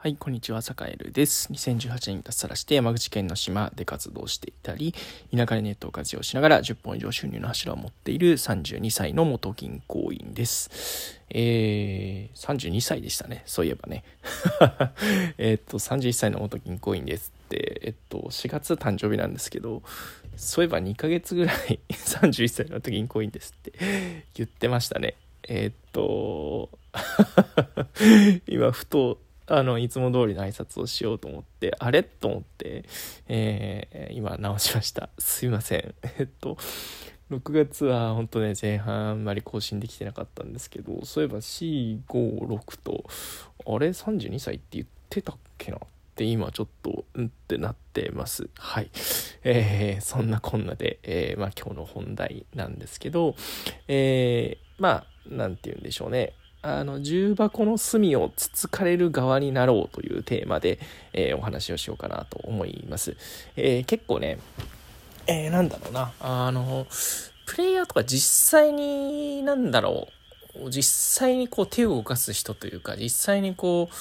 はい、こんにちは、坂井です。2018年に脱サラして山口県の島で活動していたり、田舎でネットを活用しながら10本以上収入の柱を持っている32歳の元銀行員です。えー、32歳でしたね、そういえばね。えっと、31歳の元銀行員ですって、えっと、4月誕生日なんですけど、そういえば2ヶ月ぐらい 31歳の元銀行員ですって言ってましたね。えっと、今、ふと、あの、いつも通りの挨拶をしようと思って、あれ？と思って、えー、今直しました。すいません。えっと、6月は本当ね、前半あんまり更新できてなかったんですけど、そういえば C56 と、あれ ?32 歳って言ってたっけなって今ちょっと、うんってなってます。はい。えー、そんなこんなで、えー、まあ今日の本題なんですけど、えー、まあ、なんて言うんでしょうね。あの、重箱の隅をつつかれる側になろうというテーマで、えー、お話をしようかなと思います。えー、結構ね、えー、なんだろうな、あの、プレイヤーとか実際に、なんだろう、実際にこう手を動かす人というか、実際にこう、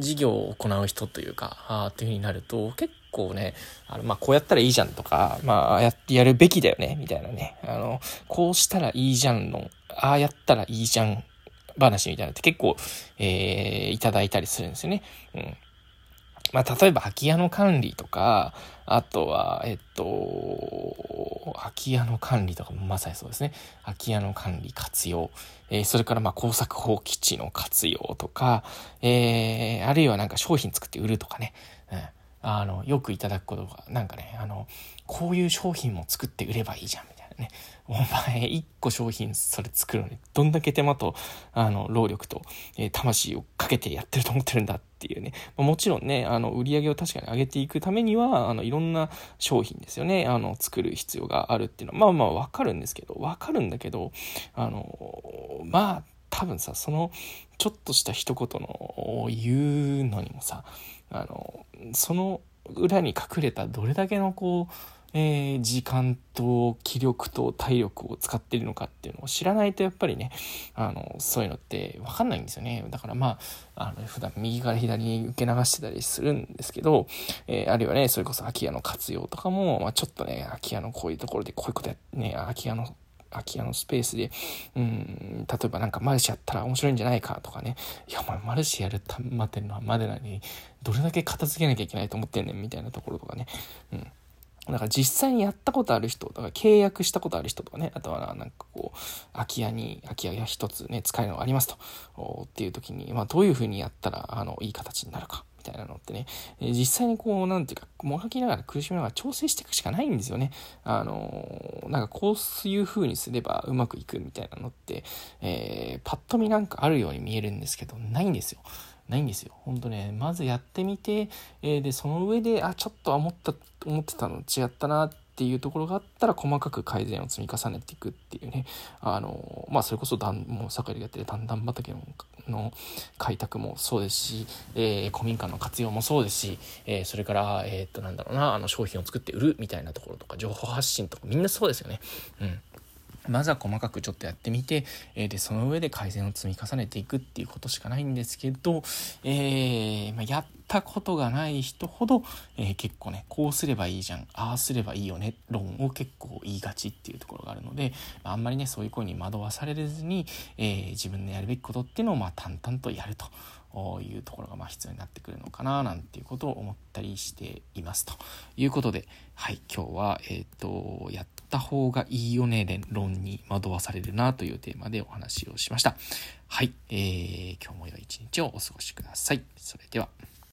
事業を行う人というか、あっていう風になると、結構ね、あの、まあ、こうやったらいいじゃんとか、まあ、やってやるべきだよね、みたいなね。あの、こうしたらいいじゃんの、ああやったらいいじゃん話みたいなのって結構、えー、いただいたりするんですよね。うん。まあ、例えば空き家の管理とか、あとは、えっと、空き家の管理とかもまさにそうですね。空き家の管理活用。えー、それからま工作放棄地の活用とか、えー、あるいはなんか商品作って売るとかね。うん。あの、よくいただくことが、なんかね、あの、こういう商品も作って売ればいいじゃん、みたいなね。お前、一個商品それ作るのに、どんだけ手間と、あの、労力と、えー、魂をかけてやってると思ってるんだっていうね。まあ、もちろんね、あの、売り上げを確かに上げていくためには、あの、いろんな商品ですよね、あの、作る必要があるっていうのは、まあまあわかるんですけど、わかるんだけど、あの、まあ、多分さ、その、ちょっとした一言の言うのにもさ、あの、その裏に隠れたどれだけのこう、えー、時間と気力と体力を使ってるのかっていうのを知らないとやっぱりね、あの、そういうのってわかんないんですよね。だからまあ、あの、普段右から左に受け流してたりするんですけど、えー、あるいはね、それこそ空き家の活用とかも、まあちょっとね、空き家のこういうところでこういうことや、ね、空き家の空き家のスペースで、うん、例えばなんかマルシェやったら面白いんじゃないかとかね、いや、お前マルシェやるたまでのはまでなのに、どれだけ片付けなきゃいけないと思ってんねんみたいなところとかね、うん。だから実際にやったことある人、だから契約したことある人とかね、あとはなんかこう、空き家に、空き家が一つね、使えるのがありますと、っていう時に、まあどういうふうにやったら、あの、いい形になるか、みたいなのってね、実際にこう、なんていうか、もがきながら苦しみながら調整していくしかないんですよね。あのなんかこういう風にすればうまくいくみたいなのって、えー、パッと見なんかあるように見えるんですけど、ないんですよ。ないんですよ。ほんとね、まずやってみて、えー、で、その上で、あ、ちょっと思った、思ってたの違ったなっていうところがあったら、細かく改善を積み重ねていくっていうね、あの、まあ、それこそ、だん、もう、坂井でやってる段々畑のの開拓もそうですし、えー、古民家の活用もそうですし、えー、それから、え、っと、なんだろうな、あの、商品を作って売るみたいなところとか、情報発信とか、みんなそうですよね。うん。まずは細かくちょっとやってみて、えー、で、その上で改善を積み重ねていくっていうことしかないんですけど、えー、まあ、やったことがない人ほど、えー、結構ね、こうすればいいじゃん、ああすればいいよね、論を結構言いがちっていうところがあるので、あ、んまりね、そういう声に惑わされずに、え自分のやるべきことっていうのを、まあ、淡々とやると。いうところがまあ必要になってくるのかななんていうことを思ったりしていますということではい今日はえっ、ー、とやった方がいいよね論に惑わされるなというテーマでお話をしました。はい、えー、今日も良い一日をお過ごしください。それでは。